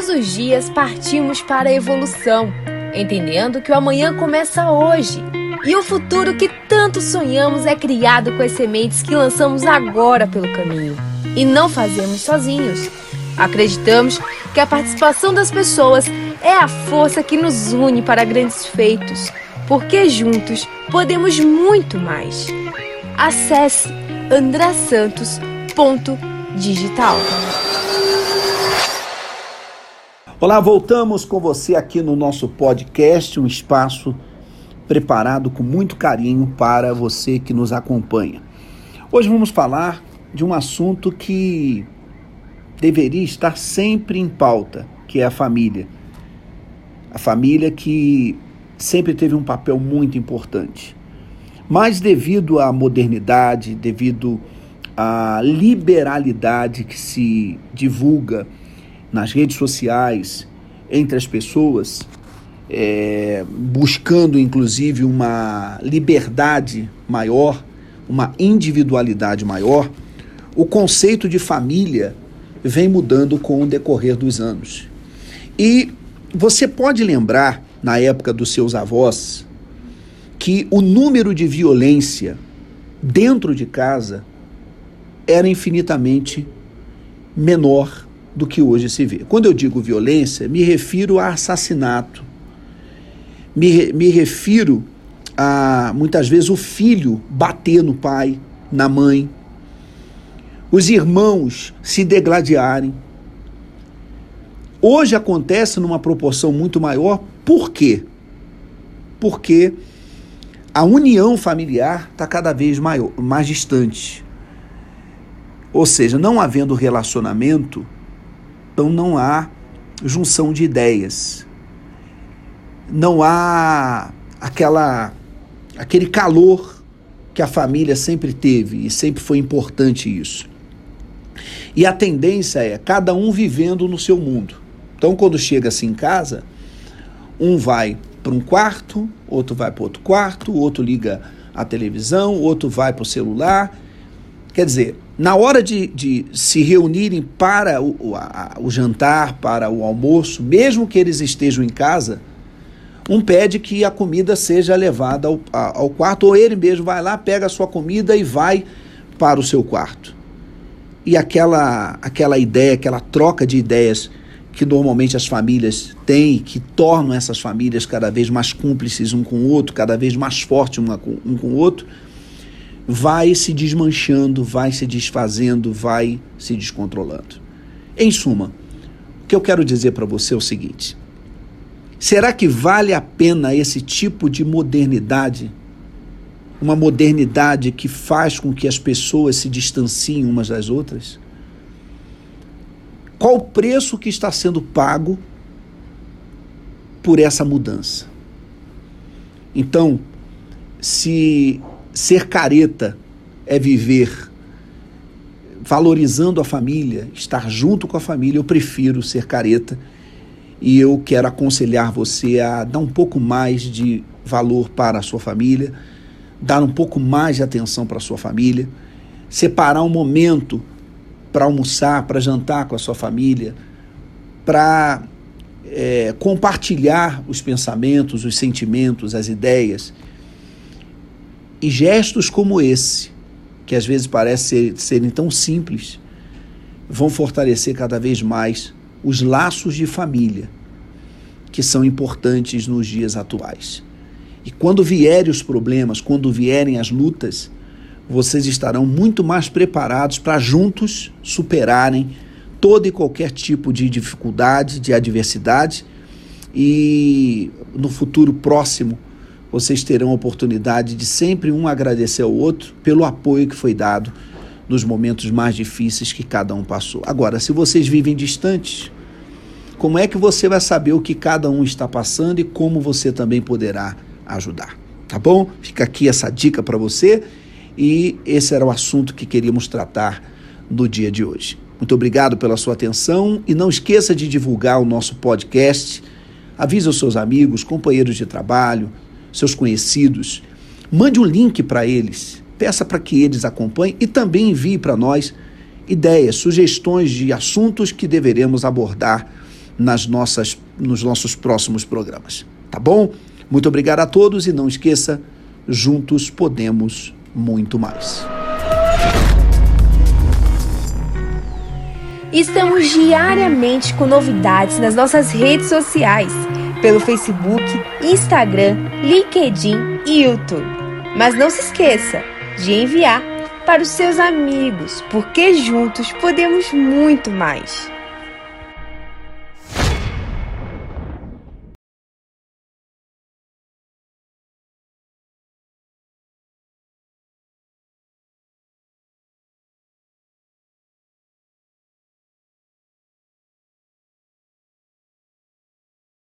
Todos os dias partimos para a evolução, entendendo que o amanhã começa hoje. E o futuro que tanto sonhamos é criado com as sementes que lançamos agora pelo caminho. E não fazemos sozinhos. Acreditamos que a participação das pessoas é a força que nos une para grandes feitos, porque juntos podemos muito mais. Acesse andrasantos.digital. Olá, voltamos com você aqui no nosso podcast, um espaço preparado com muito carinho para você que nos acompanha. Hoje vamos falar de um assunto que deveria estar sempre em pauta, que é a família. A família que sempre teve um papel muito importante. Mas devido à modernidade, devido à liberalidade que se divulga nas redes sociais, entre as pessoas, é, buscando inclusive uma liberdade maior, uma individualidade maior, o conceito de família vem mudando com o decorrer dos anos. E você pode lembrar, na época dos seus avós, que o número de violência dentro de casa era infinitamente menor do que hoje se vê. Quando eu digo violência, me refiro a assassinato, me, me refiro a muitas vezes o filho bater no pai, na mãe, os irmãos se degladiarem. Hoje acontece numa proporção muito maior, por quê? Porque a união familiar está cada vez maior, mais distante. Ou seja, não havendo relacionamento, então não há junção de ideias. Não há aquela aquele calor que a família sempre teve e sempre foi importante isso. E a tendência é cada um vivendo no seu mundo. Então, quando chega assim em casa, um vai para um quarto, outro vai para outro quarto, outro liga a televisão, outro vai para o celular. Quer dizer, na hora de, de se reunirem para o, a, o jantar, para o almoço, mesmo que eles estejam em casa, um pede que a comida seja levada ao, ao quarto, ou ele mesmo vai lá, pega a sua comida e vai para o seu quarto. E aquela, aquela ideia, aquela troca de ideias que normalmente as famílias têm, que tornam essas famílias cada vez mais cúmplices um com o outro, cada vez mais fortes um com o outro, vai se desmanchando, vai se desfazendo, vai se descontrolando. Em suma, o que eu quero dizer para você é o seguinte: será que vale a pena esse tipo de modernidade uma modernidade que faz com que as pessoas se distanciem umas das outras? Qual o preço que está sendo pago por essa mudança? Então, se ser careta é viver valorizando a família, estar junto com a família, eu prefiro ser careta e eu quero aconselhar você a dar um pouco mais de valor para a sua família dar um pouco mais de atenção para a sua família, separar um momento para almoçar, para jantar com a sua família, para é, compartilhar os pensamentos, os sentimentos, as ideias. E gestos como esse, que às vezes parecem ser, serem tão simples, vão fortalecer cada vez mais os laços de família que são importantes nos dias atuais. E quando vierem os problemas, quando vierem as lutas, vocês estarão muito mais preparados para juntos superarem todo e qualquer tipo de dificuldade, de adversidade e no futuro próximo vocês terão a oportunidade de sempre um agradecer ao outro pelo apoio que foi dado nos momentos mais difíceis que cada um passou. Agora, se vocês vivem distantes, como é que você vai saber o que cada um está passando e como você também poderá ajudar. Tá bom? Fica aqui essa dica para você e esse era o assunto que queríamos tratar no dia de hoje. Muito obrigado pela sua atenção e não esqueça de divulgar o nosso podcast. Avise os seus amigos, companheiros de trabalho, seus conhecidos. Mande um link para eles. Peça para que eles acompanhem e também envie para nós ideias, sugestões de assuntos que deveremos abordar nas nossas, nos nossos próximos programas. Tá bom? Muito obrigado a todos e não esqueça, juntos podemos muito mais. Estamos diariamente com novidades nas nossas redes sociais, pelo Facebook, Instagram, LinkedIn e YouTube. Mas não se esqueça de enviar para os seus amigos, porque juntos podemos muito mais.